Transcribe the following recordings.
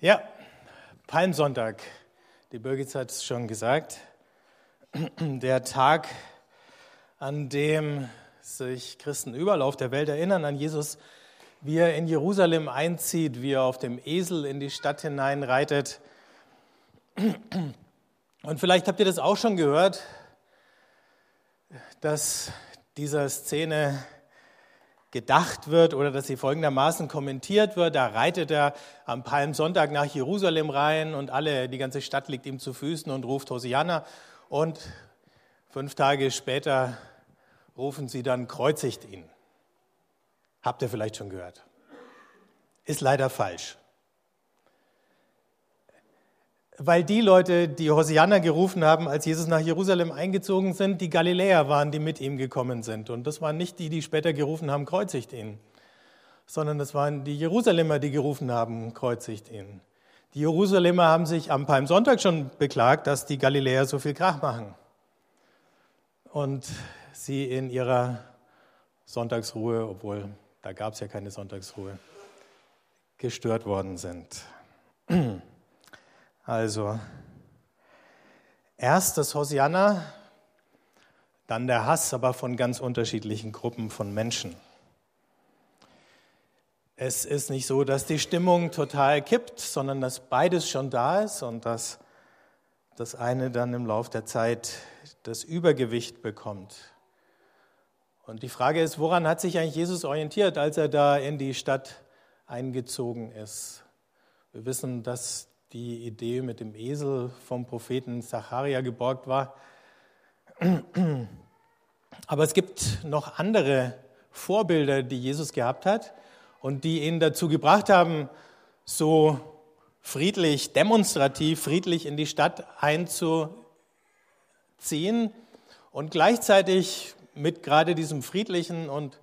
Ja, Palmsonntag. Die Birgit hat es schon gesagt. Der Tag, an dem sich Christen überall auf der Welt erinnern an Jesus, wie er in Jerusalem einzieht, wie er auf dem Esel in die Stadt hineinreitet. Und vielleicht habt ihr das auch schon gehört, dass dieser Szene gedacht wird oder dass sie folgendermaßen kommentiert wird. Da reitet er am Palmsonntag nach Jerusalem rein und alle, die ganze Stadt liegt ihm zu Füßen und ruft Hosianna. Und fünf Tage später rufen sie dann, kreuzigt ihn. Habt ihr vielleicht schon gehört. Ist leider falsch. Weil die Leute, die Hosianna gerufen haben, als Jesus nach Jerusalem eingezogen sind, die Galiläer waren, die mit ihm gekommen sind. Und das waren nicht die, die später gerufen haben, kreuzigt ihn, sondern das waren die Jerusalemer, die gerufen haben, kreuzigt ihn. Die Jerusalemer haben sich am Palmsonntag schon beklagt, dass die Galiläer so viel Krach machen. Und sie in ihrer Sonntagsruhe, obwohl da gab es ja keine Sonntagsruhe, gestört worden sind. Also, erst das Hosianna, dann der Hass, aber von ganz unterschiedlichen Gruppen von Menschen. Es ist nicht so, dass die Stimmung total kippt, sondern dass beides schon da ist und dass das eine dann im Laufe der Zeit das Übergewicht bekommt. Und die Frage ist, woran hat sich eigentlich Jesus orientiert, als er da in die Stadt eingezogen ist? Wir wissen, dass die Idee mit dem Esel vom Propheten Zacharia geborgt war. Aber es gibt noch andere Vorbilder, die Jesus gehabt hat und die ihn dazu gebracht haben, so friedlich, demonstrativ, friedlich in die Stadt einzuziehen und gleichzeitig mit gerade diesem friedlichen und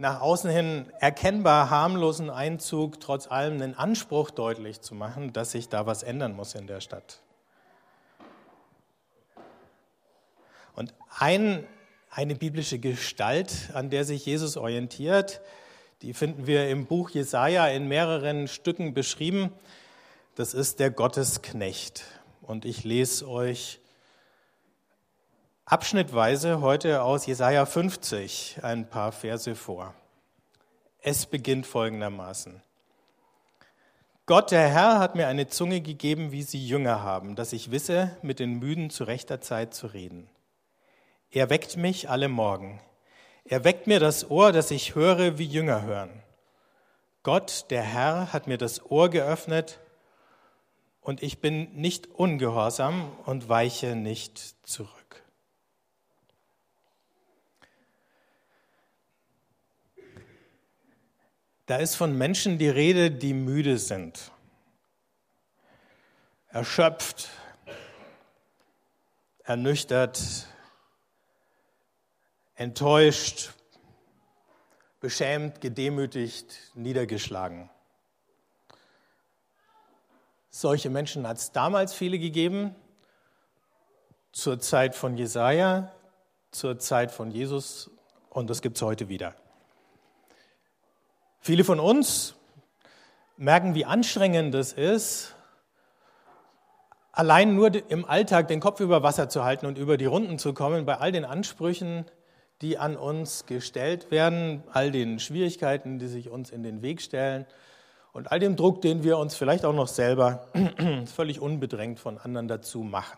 nach außen hin erkennbar harmlosen Einzug trotz allem den Anspruch deutlich zu machen, dass sich da was ändern muss in der Stadt. Und ein, eine biblische Gestalt, an der sich Jesus orientiert, die finden wir im Buch Jesaja in mehreren Stücken beschrieben. Das ist der Gottesknecht. Und ich lese euch abschnittweise heute aus Jesaja 50 ein paar Verse vor. Es beginnt folgendermaßen. Gott, der Herr, hat mir eine Zunge gegeben, wie sie Jünger haben, dass ich wisse, mit den Müden zu rechter Zeit zu reden. Er weckt mich alle Morgen. Er weckt mir das Ohr, dass ich höre, wie Jünger hören. Gott, der Herr, hat mir das Ohr geöffnet und ich bin nicht ungehorsam und weiche nicht zurück. Da ist von Menschen die Rede, die müde sind, erschöpft, ernüchtert, enttäuscht, beschämt, gedemütigt, niedergeschlagen. Solche Menschen hat es damals viele gegeben, zur Zeit von Jesaja, zur Zeit von Jesus und das gibt es heute wieder. Viele von uns merken, wie anstrengend es ist, allein nur im Alltag den Kopf über Wasser zu halten und über die Runden zu kommen, bei all den Ansprüchen, die an uns gestellt werden, all den Schwierigkeiten, die sich uns in den Weg stellen und all dem Druck, den wir uns vielleicht auch noch selber völlig unbedrängt von anderen dazu machen.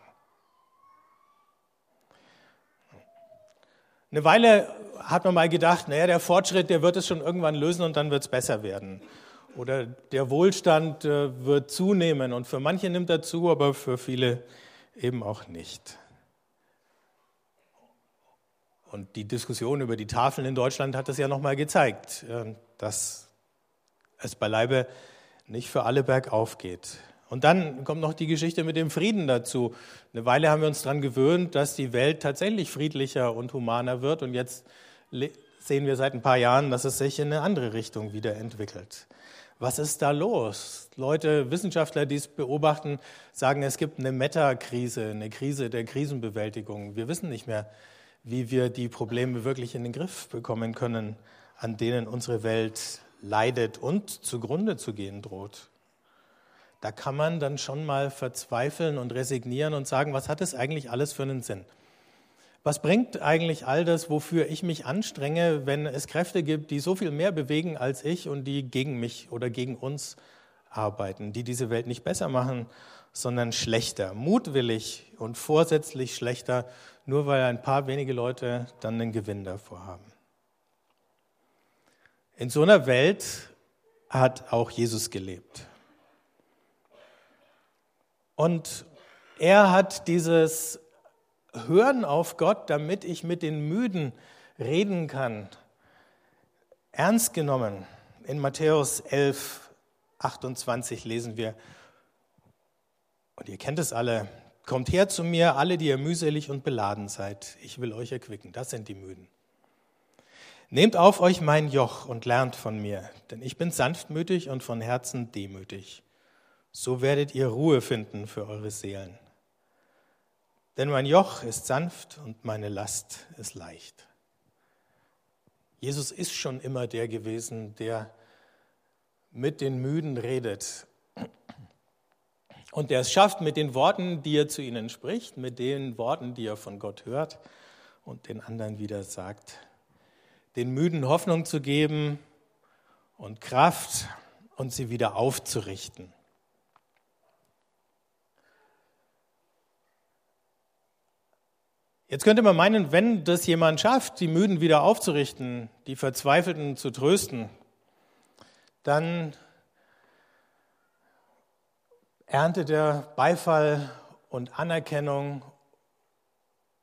Eine Weile hat man mal gedacht, naja, der Fortschritt, der wird es schon irgendwann lösen und dann wird es besser werden. Oder der Wohlstand äh, wird zunehmen und für manche nimmt er zu, aber für viele eben auch nicht. Und die Diskussion über die Tafeln in Deutschland hat das ja nochmal gezeigt, äh, dass es beileibe nicht für alle bergauf geht. Und dann kommt noch die Geschichte mit dem Frieden dazu. Eine Weile haben wir uns daran gewöhnt, dass die Welt tatsächlich friedlicher und humaner wird. Und jetzt sehen wir seit ein paar Jahren, dass es sich in eine andere Richtung wieder entwickelt. Was ist da los? Leute, Wissenschaftler, die es beobachten, sagen, es gibt eine Meta-Krise, eine Krise der Krisenbewältigung. Wir wissen nicht mehr, wie wir die Probleme wirklich in den Griff bekommen können, an denen unsere Welt leidet und zugrunde zu gehen droht. Da kann man dann schon mal verzweifeln und resignieren und sagen, was hat es eigentlich alles für einen Sinn? Was bringt eigentlich all das, wofür ich mich anstrenge, wenn es Kräfte gibt, die so viel mehr bewegen als ich und die gegen mich oder gegen uns arbeiten, die diese Welt nicht besser machen, sondern schlechter, mutwillig und vorsätzlich schlechter, nur weil ein paar wenige Leute dann einen Gewinn davor haben. In so einer Welt hat auch Jesus gelebt. Und er hat dieses Hören auf Gott, damit ich mit den Müden reden kann. Ernst genommen. In Matthäus 11, 28 lesen wir, und ihr kennt es alle, kommt her zu mir, alle, die ihr mühselig und beladen seid, ich will euch erquicken. Das sind die Müden. Nehmt auf euch mein Joch und lernt von mir, denn ich bin sanftmütig und von Herzen demütig. So werdet ihr Ruhe finden für eure Seelen. Denn mein Joch ist sanft und meine Last ist leicht. Jesus ist schon immer der gewesen, der mit den Müden redet. Und der es schafft, mit den Worten, die er zu ihnen spricht, mit den Worten, die er von Gott hört und den anderen wieder sagt, den Müden Hoffnung zu geben und Kraft und sie wieder aufzurichten. Jetzt könnte man meinen, wenn das jemand schafft, die Müden wieder aufzurichten, die Verzweifelten zu trösten, dann erntet er Beifall und Anerkennung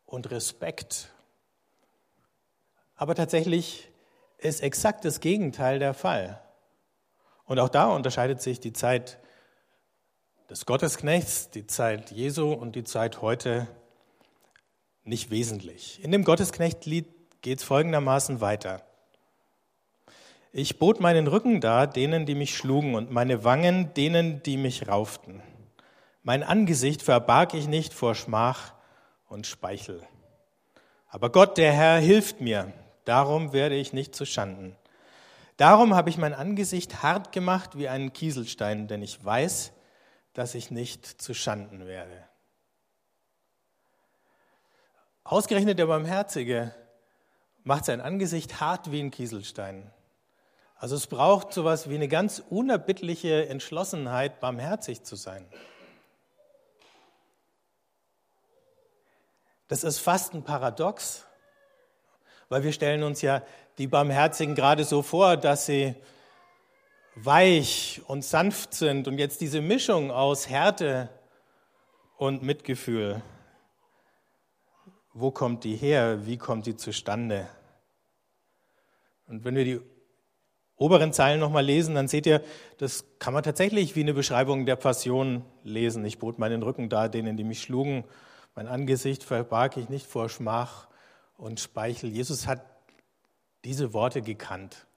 und Respekt. Aber tatsächlich ist exakt das Gegenteil der Fall. Und auch da unterscheidet sich die Zeit des Gottesknechts, die Zeit Jesu und die Zeit heute nicht wesentlich. In dem Gottesknechtlied geht es folgendermaßen weiter. Ich bot meinen Rücken dar denen, die mich schlugen, und meine Wangen denen, die mich rauften. Mein Angesicht verbarg ich nicht vor Schmach und Speichel. Aber Gott, der Herr, hilft mir, darum werde ich nicht zu Schanden. Darum habe ich mein Angesicht hart gemacht wie einen Kieselstein, denn ich weiß, dass ich nicht zu Schanden werde. Ausgerechnet der Barmherzige macht sein Angesicht hart wie ein Kieselstein. Also es braucht sowas wie eine ganz unerbittliche Entschlossenheit, barmherzig zu sein. Das ist fast ein Paradox, weil wir stellen uns ja die Barmherzigen gerade so vor, dass sie weich und sanft sind und jetzt diese Mischung aus Härte und Mitgefühl wo kommt die her? Wie kommt die zustande? Und wenn wir die oberen Zeilen nochmal lesen, dann seht ihr, das kann man tatsächlich wie eine Beschreibung der Passion lesen. Ich bot meinen Rücken da, denen, die mich schlugen. Mein Angesicht verbarg ich nicht vor Schmach und Speichel. Jesus hat diese Worte gekannt.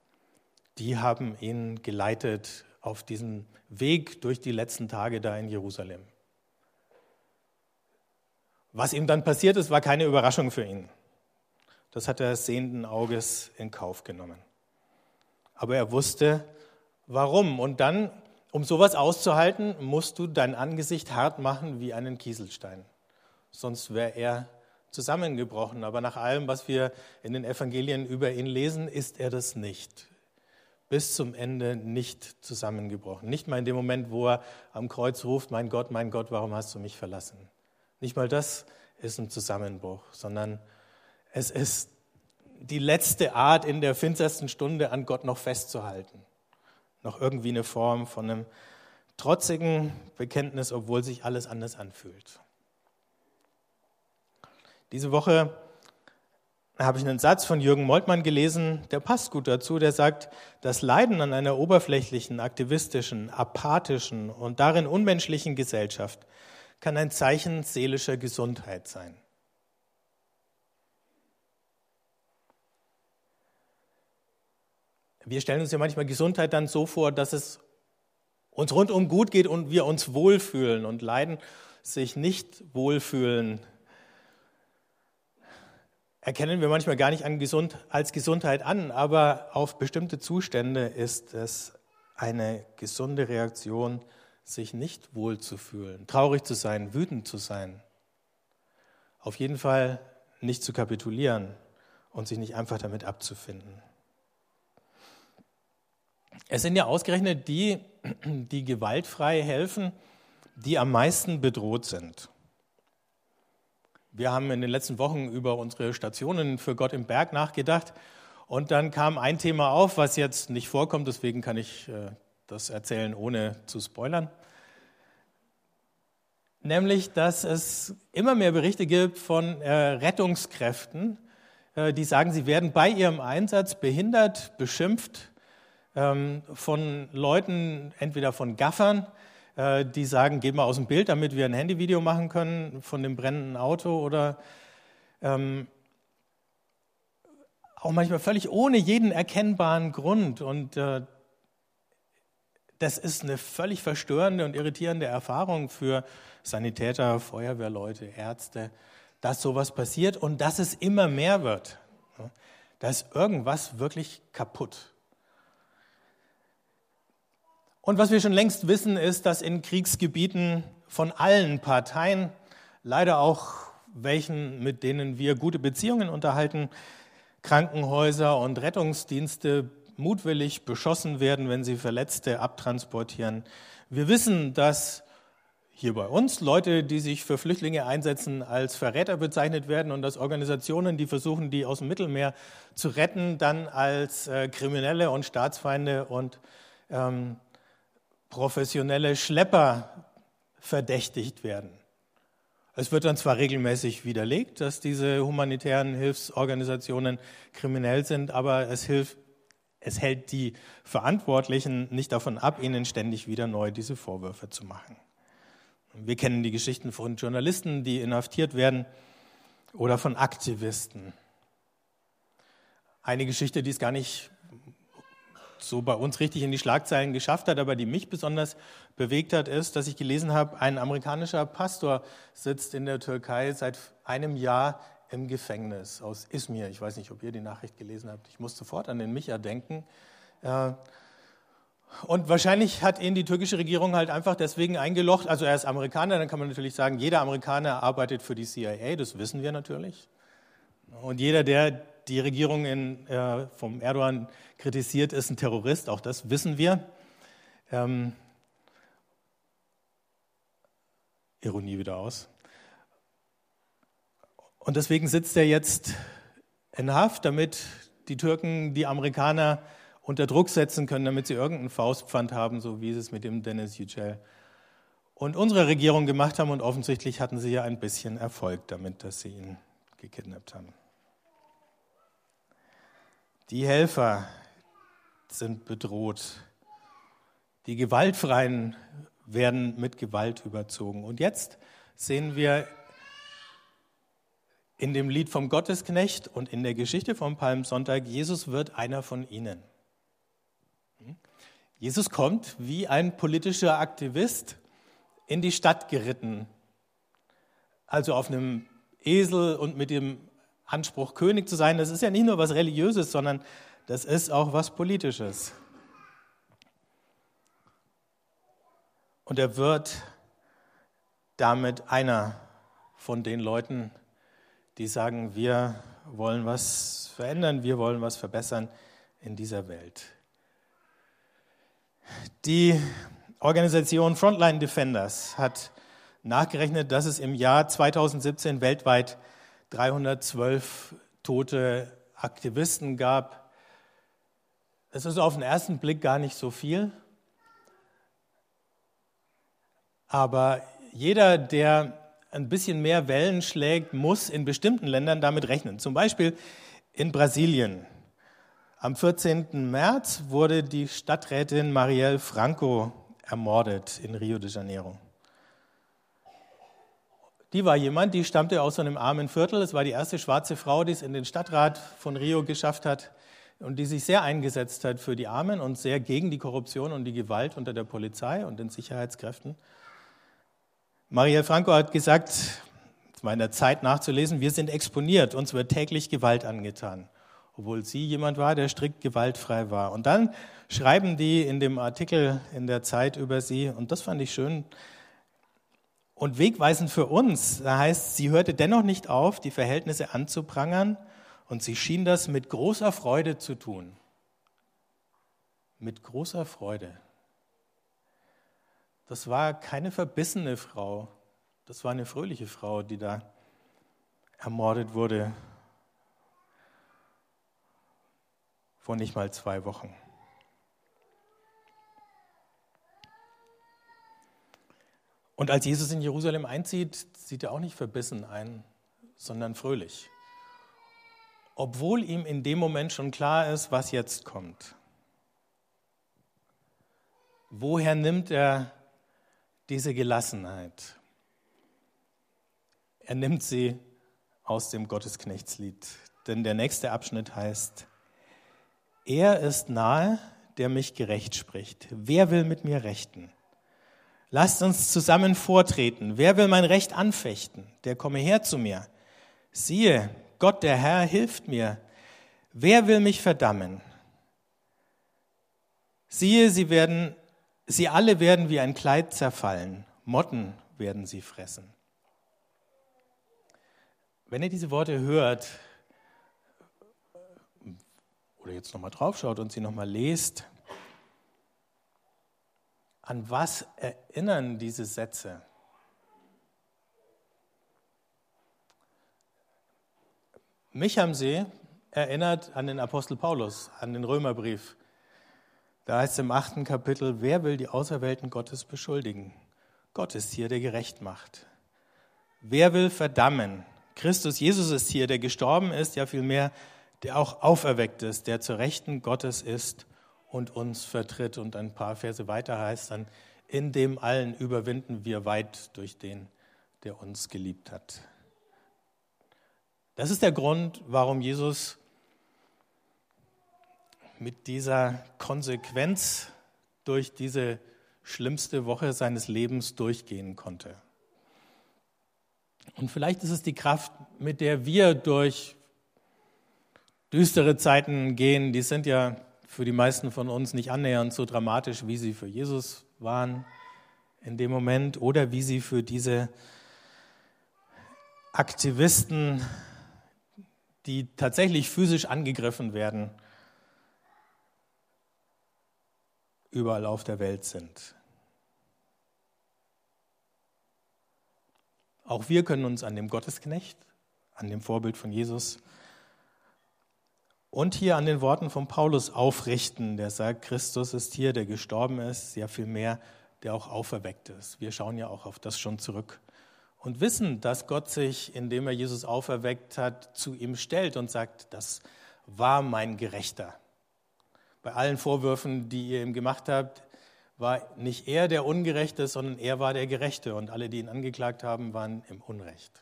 Die haben ihn geleitet auf diesen Weg durch die letzten Tage da in Jerusalem. Was ihm dann passiert ist, war keine Überraschung für ihn. Das hat er sehenden Auges in Kauf genommen. Aber er wusste, warum. Und dann, um sowas auszuhalten, musst du dein Angesicht hart machen wie einen Kieselstein. Sonst wäre er zusammengebrochen. Aber nach allem, was wir in den Evangelien über ihn lesen, ist er das nicht. Bis zum Ende nicht zusammengebrochen. Nicht mal in dem Moment, wo er am Kreuz ruft, mein Gott, mein Gott, warum hast du mich verlassen? Nicht mal das ist ein Zusammenbruch, sondern es ist die letzte Art, in der finstersten Stunde an Gott noch festzuhalten. Noch irgendwie eine Form von einem trotzigen Bekenntnis, obwohl sich alles anders anfühlt. Diese Woche habe ich einen Satz von Jürgen Moltmann gelesen, der passt gut dazu, der sagt, das Leiden an einer oberflächlichen, aktivistischen, apathischen und darin unmenschlichen Gesellschaft kann ein Zeichen seelischer Gesundheit sein. Wir stellen uns ja manchmal Gesundheit dann so vor, dass es uns rundum gut geht und wir uns wohlfühlen und Leiden sich nicht wohlfühlen. Erkennen wir manchmal gar nicht als Gesundheit an, aber auf bestimmte Zustände ist es eine gesunde Reaktion sich nicht wohl zu fühlen, traurig zu sein, wütend zu sein. Auf jeden Fall nicht zu kapitulieren und sich nicht einfach damit abzufinden. Es sind ja ausgerechnet die, die gewaltfrei helfen, die am meisten bedroht sind. Wir haben in den letzten Wochen über unsere Stationen für Gott im Berg nachgedacht und dann kam ein Thema auf, was jetzt nicht vorkommt, deswegen kann ich äh, das erzählen, ohne zu spoilern. Nämlich, dass es immer mehr Berichte gibt von äh, Rettungskräften, äh, die sagen, sie werden bei ihrem Einsatz behindert, beschimpft ähm, von Leuten, entweder von Gaffern, äh, die sagen, geh mal aus dem Bild, damit wir ein Handyvideo machen können von dem brennenden Auto oder ähm, auch manchmal völlig ohne jeden erkennbaren Grund. Und äh, das ist eine völlig verstörende und irritierende Erfahrung für Sanitäter, Feuerwehrleute, Ärzte, dass sowas passiert und dass es immer mehr wird. Da ist irgendwas wirklich kaputt. Und was wir schon längst wissen, ist, dass in Kriegsgebieten von allen Parteien, leider auch welchen, mit denen wir gute Beziehungen unterhalten, Krankenhäuser und Rettungsdienste mutwillig beschossen werden, wenn sie Verletzte abtransportieren. Wir wissen, dass hier bei uns Leute, die sich für Flüchtlinge einsetzen, als Verräter bezeichnet werden und dass Organisationen, die versuchen, die aus dem Mittelmeer zu retten, dann als äh, Kriminelle und Staatsfeinde und ähm, professionelle Schlepper verdächtigt werden. Es wird dann zwar regelmäßig widerlegt, dass diese humanitären Hilfsorganisationen kriminell sind, aber es, hilft, es hält die Verantwortlichen nicht davon ab, ihnen ständig wieder neu diese Vorwürfe zu machen. Wir kennen die Geschichten von Journalisten, die inhaftiert werden, oder von Aktivisten. Eine Geschichte, die es gar nicht so bei uns richtig in die Schlagzeilen geschafft hat, aber die mich besonders bewegt hat, ist, dass ich gelesen habe, ein amerikanischer Pastor sitzt in der Türkei seit einem Jahr im Gefängnis aus Izmir. Ich weiß nicht, ob ihr die Nachricht gelesen habt. Ich muss sofort an den Micha denken. Und wahrscheinlich hat ihn die türkische Regierung halt einfach deswegen eingelocht. Also er ist Amerikaner, dann kann man natürlich sagen, jeder Amerikaner arbeitet für die CIA, das wissen wir natürlich. Und jeder, der die Regierung in, äh, vom Erdogan kritisiert, ist ein Terrorist, auch das wissen wir. Ähm, Ironie wieder aus. Und deswegen sitzt er jetzt in Haft, damit die Türken die Amerikaner unter Druck setzen können, damit sie irgendeinen Faustpfand haben, so wie sie es mit dem Dennis Yücel und unsere Regierung gemacht haben. Und offensichtlich hatten sie ja ein bisschen Erfolg damit, dass sie ihn gekidnappt haben. Die Helfer sind bedroht. Die Gewaltfreien werden mit Gewalt überzogen. Und jetzt sehen wir in dem Lied vom Gottesknecht und in der Geschichte vom Palmsonntag, Jesus wird einer von ihnen. Jesus kommt wie ein politischer Aktivist in die Stadt geritten, also auf einem Esel und mit dem Anspruch, König zu sein, das ist ja nicht nur was Religiöses, sondern das ist auch was Politisches. Und er wird damit einer von den Leuten, die sagen, wir wollen was verändern, wir wollen was verbessern in dieser Welt. Die Organisation Frontline Defenders hat nachgerechnet, dass es im Jahr 2017 weltweit 312 tote Aktivisten gab. Es ist auf den ersten Blick gar nicht so viel. Aber jeder, der ein bisschen mehr Wellen schlägt, muss in bestimmten Ländern damit rechnen. Zum Beispiel in Brasilien. Am 14. März wurde die Stadträtin Marielle Franco ermordet in Rio de Janeiro. Die war jemand, die stammte aus so einem armen Viertel. Es war die erste schwarze Frau, die es in den Stadtrat von Rio geschafft hat und die sich sehr eingesetzt hat für die Armen und sehr gegen die Korruption und die Gewalt unter der Polizei und den Sicherheitskräften. Marielle Franco hat gesagt, der Zeit nachzulesen, wir sind exponiert, uns wird täglich Gewalt angetan. obwohl sie jemand war, der strikt gewaltfrei war. Und dann schreiben die in dem Artikel in der Zeit über sie, und das fand ich schön und wegweisend für uns, da heißt, sie hörte dennoch nicht auf, die Verhältnisse anzuprangern, und sie schien das mit großer Freude zu tun. Mit großer Freude. Das war keine verbissene Frau, das war eine fröhliche Frau, die da ermordet wurde vor nicht mal zwei Wochen. Und als Jesus in Jerusalem einzieht, sieht er auch nicht verbissen ein, sondern fröhlich. Obwohl ihm in dem Moment schon klar ist, was jetzt kommt. Woher nimmt er diese Gelassenheit? Er nimmt sie aus dem Gottesknechtslied. Denn der nächste Abschnitt heißt, er ist nahe, der mich gerecht spricht. Wer will mit mir rechten? Lasst uns zusammen vortreten. Wer will mein Recht anfechten? Der komme her zu mir. Siehe, Gott der Herr hilft mir. Wer will mich verdammen? Siehe, sie werden, sie alle werden wie ein Kleid zerfallen. Motten werden sie fressen. Wenn ihr diese Worte hört oder jetzt nochmal draufschaut und sie nochmal lest, an was erinnern diese Sätze? Mich haben sie erinnert an den Apostel Paulus, an den Römerbrief. Da heißt es im achten Kapitel, wer will die Auserwählten Gottes beschuldigen? Gott ist hier, der gerecht macht. Wer will verdammen? Christus Jesus ist hier, der gestorben ist, ja vielmehr, der auch auferweckt ist, der zur Rechten Gottes ist und uns vertritt. Und ein paar Verse weiter heißt dann, in dem allen überwinden wir weit durch den, der uns geliebt hat. Das ist der Grund, warum Jesus mit dieser Konsequenz durch diese schlimmste Woche seines Lebens durchgehen konnte. Und vielleicht ist es die Kraft, mit der wir durch düstere Zeiten gehen. Die sind ja für die meisten von uns nicht annähernd so dramatisch, wie sie für Jesus waren in dem Moment oder wie sie für diese Aktivisten, die tatsächlich physisch angegriffen werden, überall auf der Welt sind. Auch wir können uns an dem Gottesknecht, an dem Vorbild von Jesus und hier an den Worten von Paulus aufrichten, der sagt, Christus ist hier, der gestorben ist, ja viel mehr, der auch auferweckt ist. Wir schauen ja auch auf das schon zurück und wissen, dass Gott sich, indem er Jesus auferweckt hat, zu ihm stellt und sagt, das war mein Gerechter. Bei allen Vorwürfen, die ihr ihm gemacht habt, war nicht er der Ungerechte, sondern er war der Gerechte und alle, die ihn angeklagt haben, waren im Unrecht.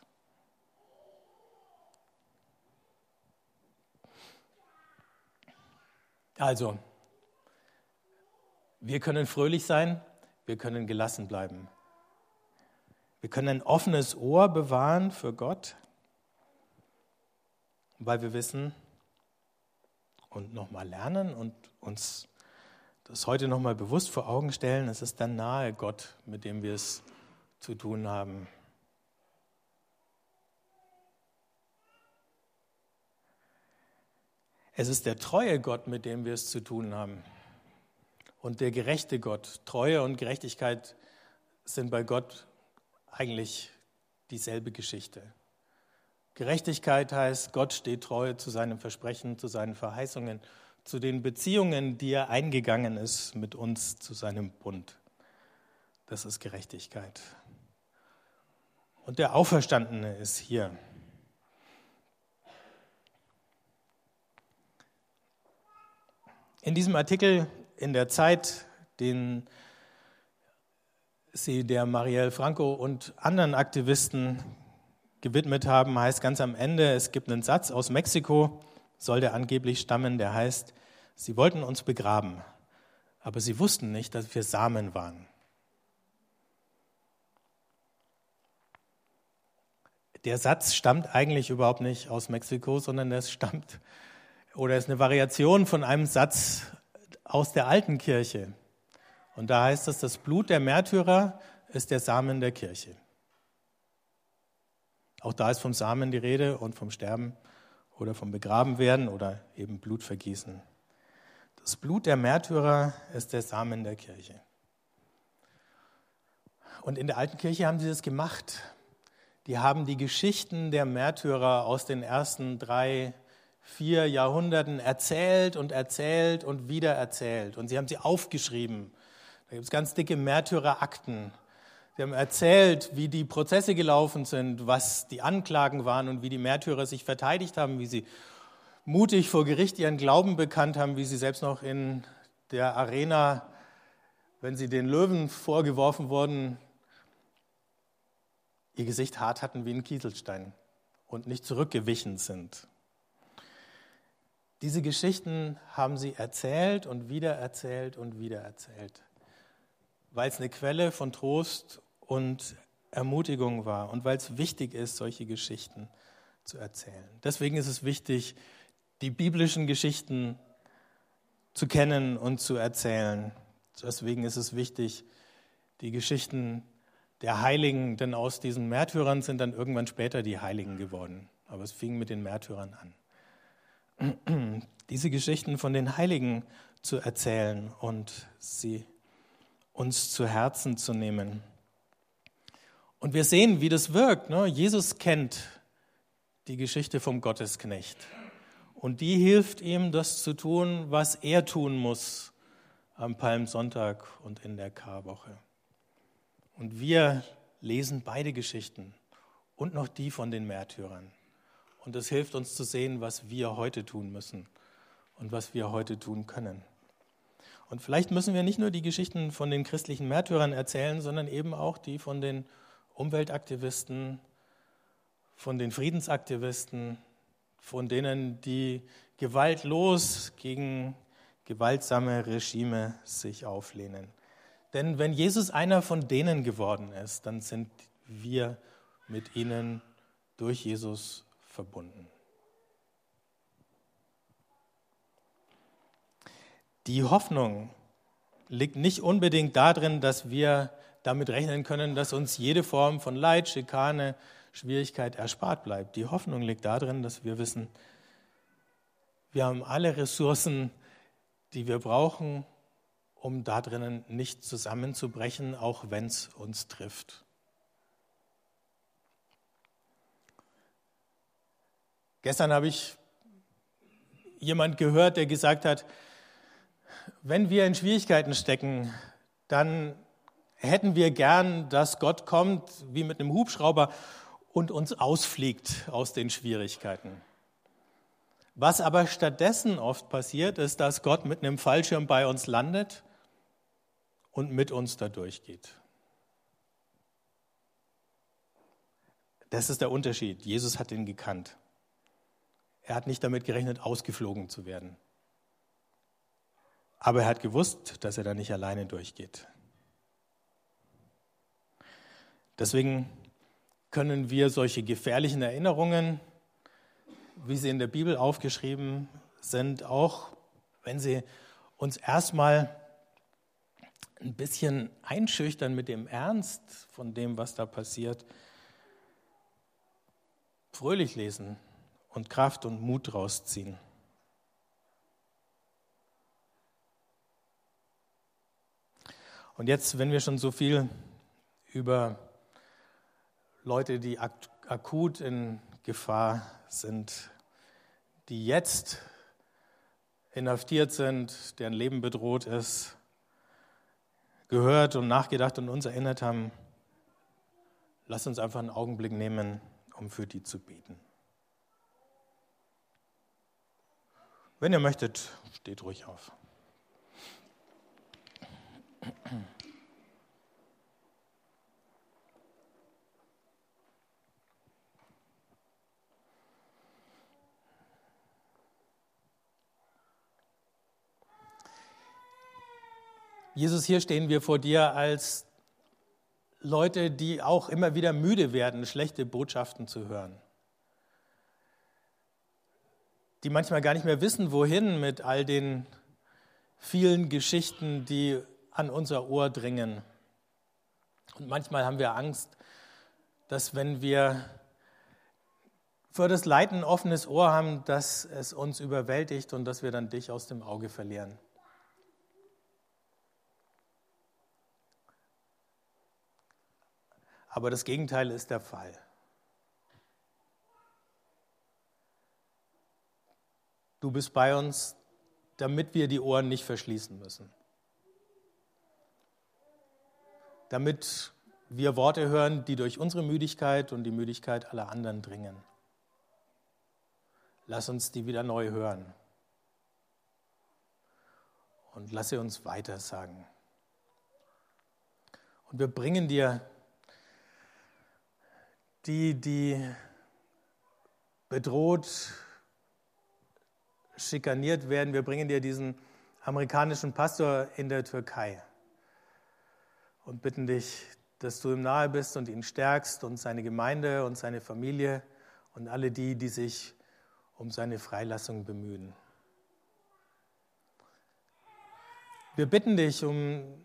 Also, wir können fröhlich sein, wir können gelassen bleiben. Wir können ein offenes Ohr bewahren für Gott, weil wir wissen und nochmal lernen und uns das heute nochmal bewusst vor Augen stellen, es ist der nahe Gott, mit dem wir es zu tun haben. Es ist der treue Gott, mit dem wir es zu tun haben. Und der gerechte Gott. Treue und Gerechtigkeit sind bei Gott eigentlich dieselbe Geschichte. Gerechtigkeit heißt, Gott steht treu zu seinem Versprechen, zu seinen Verheißungen zu den Beziehungen, die er eingegangen ist mit uns zu seinem Bund. Das ist Gerechtigkeit. Und der Auferstandene ist hier. In diesem Artikel in der Zeit, den Sie der Marielle Franco und anderen Aktivisten gewidmet haben, heißt ganz am Ende, es gibt einen Satz aus Mexiko, soll der angeblich stammen, der heißt, sie wollten uns begraben, aber sie wussten nicht, dass wir Samen waren. Der Satz stammt eigentlich überhaupt nicht aus Mexiko, sondern er stammt oder ist eine Variation von einem Satz aus der alten Kirche. Und da heißt es, das Blut der Märtyrer ist der Samen der Kirche. Auch da ist vom Samen die Rede und vom Sterben oder vom Begrabenwerden oder eben Blutvergießen. Das Blut der Märtyrer ist der Samen der Kirche. Und in der alten Kirche haben sie das gemacht. Die haben die Geschichten der Märtyrer aus den ersten drei, vier Jahrhunderten erzählt und erzählt und wieder erzählt. Und sie haben sie aufgeschrieben. Da gibt es ganz dicke Märtyrerakten. Sie haben erzählt, wie die Prozesse gelaufen sind, was die Anklagen waren und wie die Märtyrer sich verteidigt haben, wie sie mutig vor Gericht ihren Glauben bekannt haben, wie sie selbst noch in der Arena, wenn sie den Löwen vorgeworfen wurden, ihr Gesicht hart hatten wie ein Kieselstein und nicht zurückgewichen sind. Diese Geschichten haben sie erzählt und wieder erzählt und wieder erzählt, weil es eine Quelle von Trost und Ermutigung war und weil es wichtig ist, solche Geschichten zu erzählen. Deswegen ist es wichtig, die biblischen Geschichten zu kennen und zu erzählen. Deswegen ist es wichtig, die Geschichten der Heiligen, denn aus diesen Märtyrern sind dann irgendwann später die Heiligen geworden. Aber es fing mit den Märtyrern an. Diese Geschichten von den Heiligen zu erzählen und sie uns zu Herzen zu nehmen. Und wir sehen, wie das wirkt. Ne? Jesus kennt die Geschichte vom Gottesknecht. Und die hilft ihm, das zu tun, was er tun muss am Palmsonntag und in der Karwoche. Und wir lesen beide Geschichten und noch die von den Märtyrern. Und das hilft uns zu sehen, was wir heute tun müssen und was wir heute tun können. Und vielleicht müssen wir nicht nur die Geschichten von den christlichen Märtyrern erzählen, sondern eben auch die von den Umweltaktivisten, von den Friedensaktivisten, von denen, die gewaltlos gegen gewaltsame Regime sich auflehnen. Denn wenn Jesus einer von denen geworden ist, dann sind wir mit ihnen durch Jesus verbunden. Die Hoffnung liegt nicht unbedingt darin, dass wir damit rechnen können, dass uns jede Form von Leid, Schikane, Schwierigkeit erspart bleibt. Die Hoffnung liegt darin, dass wir wissen, wir haben alle Ressourcen, die wir brauchen, um da drinnen nicht zusammenzubrechen, auch wenn es uns trifft. Gestern habe ich jemand gehört, der gesagt hat, wenn wir in Schwierigkeiten stecken, dann hätten wir gern, dass Gott kommt wie mit einem Hubschrauber und uns ausfliegt aus den Schwierigkeiten. Was aber stattdessen oft passiert, ist, dass Gott mit einem Fallschirm bei uns landet und mit uns da durchgeht. Das ist der Unterschied. Jesus hat ihn gekannt. Er hat nicht damit gerechnet, ausgeflogen zu werden. Aber er hat gewusst, dass er da nicht alleine durchgeht. Deswegen können wir solche gefährlichen Erinnerungen, wie sie in der Bibel aufgeschrieben sind, auch wenn sie uns erstmal ein bisschen einschüchtern mit dem Ernst von dem, was da passiert, fröhlich lesen und Kraft und Mut rausziehen. Und jetzt, wenn wir schon so viel über Leute, die akut in Gefahr sind, die jetzt inhaftiert sind, deren Leben bedroht ist, gehört und nachgedacht und uns erinnert haben, lasst uns einfach einen Augenblick nehmen, um für die zu beten. Wenn ihr möchtet, steht ruhig auf. Jesus, hier stehen wir vor dir als Leute, die auch immer wieder müde werden, schlechte Botschaften zu hören. die manchmal gar nicht mehr wissen, wohin mit all den vielen Geschichten, die an unser Ohr dringen. Und manchmal haben wir Angst, dass wenn wir für das Leid ein offenes Ohr haben, dass es uns überwältigt und dass wir dann dich aus dem Auge verlieren. Aber das Gegenteil ist der Fall. Du bist bei uns, damit wir die Ohren nicht verschließen müssen. Damit wir Worte hören, die durch unsere Müdigkeit und die Müdigkeit aller anderen dringen. Lass uns die wieder neu hören. Und lass sie uns weiter sagen. Und wir bringen dir die, die bedroht, schikaniert werden. Wir bringen dir diesen amerikanischen Pastor in der Türkei und bitten dich, dass du ihm nahe bist und ihn stärkst und seine Gemeinde und seine Familie und alle die, die sich um seine Freilassung bemühen. Wir bitten dich um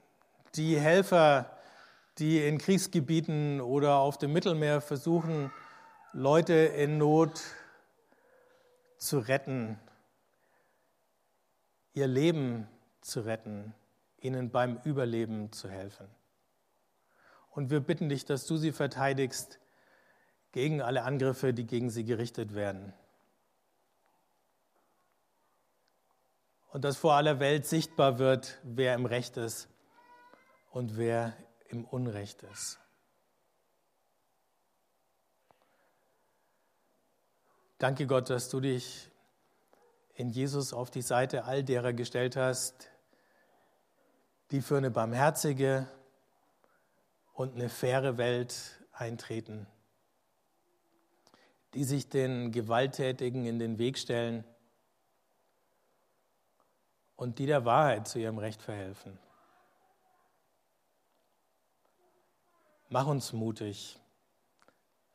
die Helfer, die in Kriegsgebieten oder auf dem Mittelmeer versuchen, Leute in Not zu retten, ihr Leben zu retten, ihnen beim Überleben zu helfen. Und wir bitten dich, dass du sie verteidigst gegen alle Angriffe, die gegen sie gerichtet werden. Und dass vor aller Welt sichtbar wird, wer im Recht ist und wer im Unrecht ist. Danke Gott, dass du dich in Jesus auf die Seite all derer gestellt hast, die für eine barmherzige und eine faire Welt eintreten, die sich den Gewalttätigen in den Weg stellen und die der Wahrheit zu ihrem Recht verhelfen. Mach uns mutig,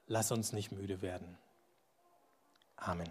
lass uns nicht müde werden. Amen.